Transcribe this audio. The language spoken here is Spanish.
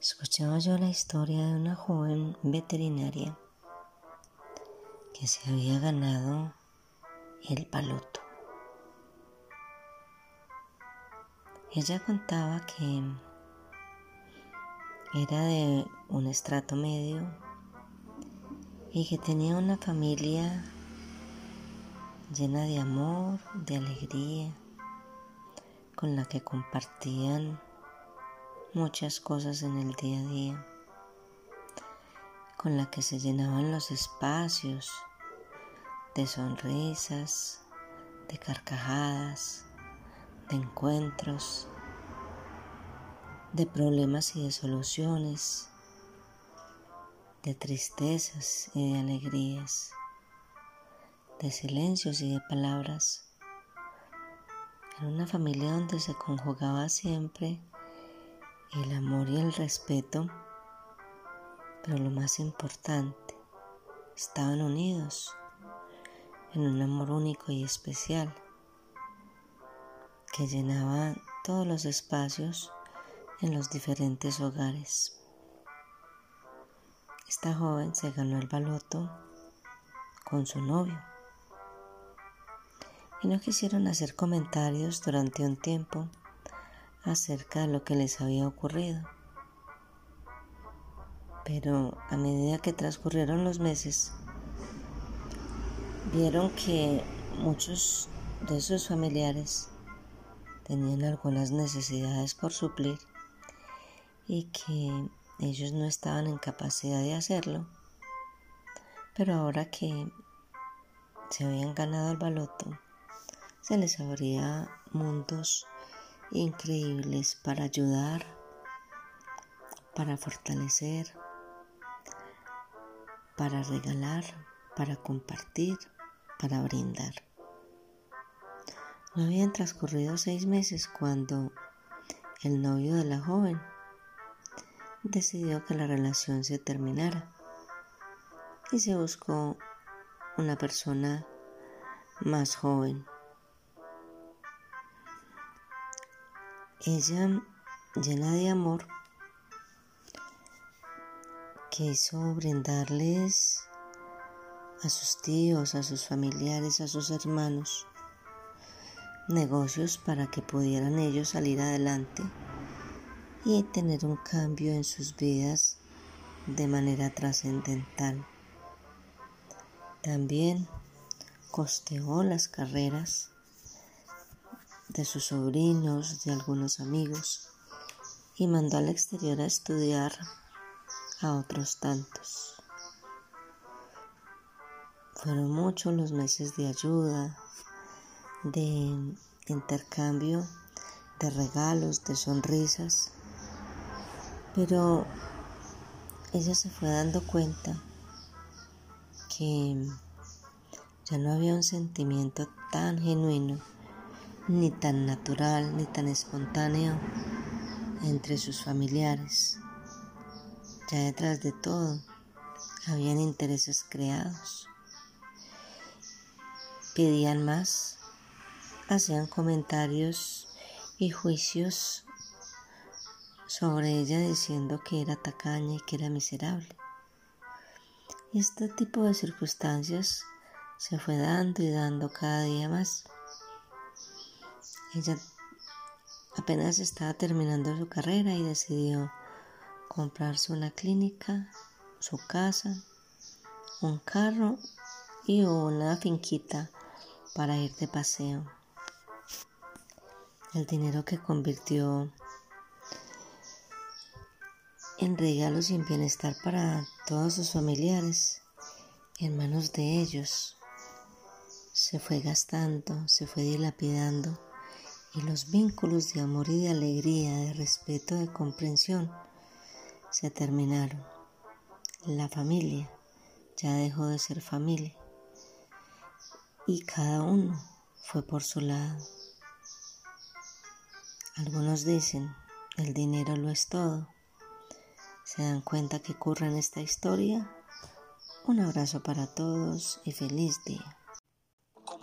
Escuchaba yo la historia de una joven veterinaria que se había ganado el paloto. Ella contaba que era de un estrato medio y que tenía una familia llena de amor, de alegría, con la que compartían muchas cosas en el día a día, con la que se llenaban los espacios de sonrisas, de carcajadas, de encuentros, de problemas y de soluciones, de tristezas y de alegrías, de silencios y de palabras. En una familia donde se conjugaba siempre el amor y el respeto, pero lo más importante, estaban unidos en un amor único y especial que llenaba todos los espacios en los diferentes hogares. Esta joven se ganó el baloto con su novio y no quisieron hacer comentarios durante un tiempo acerca de lo que les había ocurrido. Pero a medida que transcurrieron los meses, vieron que muchos de sus familiares tenían algunas necesidades por suplir y que ellos no estaban en capacidad de hacerlo. Pero ahora que se habían ganado el baloto, se les abría mundos increíbles para ayudar, para fortalecer, para regalar, para compartir para brindar. No habían transcurrido seis meses cuando el novio de la joven decidió que la relación se terminara y se buscó una persona más joven. Ella, llena de amor, quiso brindarles a sus tíos, a sus familiares, a sus hermanos, negocios para que pudieran ellos salir adelante y tener un cambio en sus vidas de manera trascendental. También costeó las carreras de sus sobrinos, de algunos amigos y mandó al exterior a estudiar a otros tantos. Fueron muchos los meses de ayuda, de intercambio, de regalos, de sonrisas, pero ella se fue dando cuenta que ya no había un sentimiento tan genuino, ni tan natural, ni tan espontáneo entre sus familiares. Ya detrás de todo habían intereses creados pedían más, hacían comentarios y juicios sobre ella diciendo que era tacaña y que era miserable. Y este tipo de circunstancias se fue dando y dando cada día más. Ella apenas estaba terminando su carrera y decidió comprarse una clínica, su casa, un carro y una finquita para ir de paseo. El dinero que convirtió en regalos y en bienestar para todos sus familiares, en manos de ellos, se fue gastando, se fue dilapidando y los vínculos de amor y de alegría, de respeto, de comprensión, se terminaron. La familia ya dejó de ser familia y cada uno fue por su lado. Algunos dicen, el dinero lo es todo. ¿Se dan cuenta que ocurre en esta historia? Un abrazo para todos y feliz día.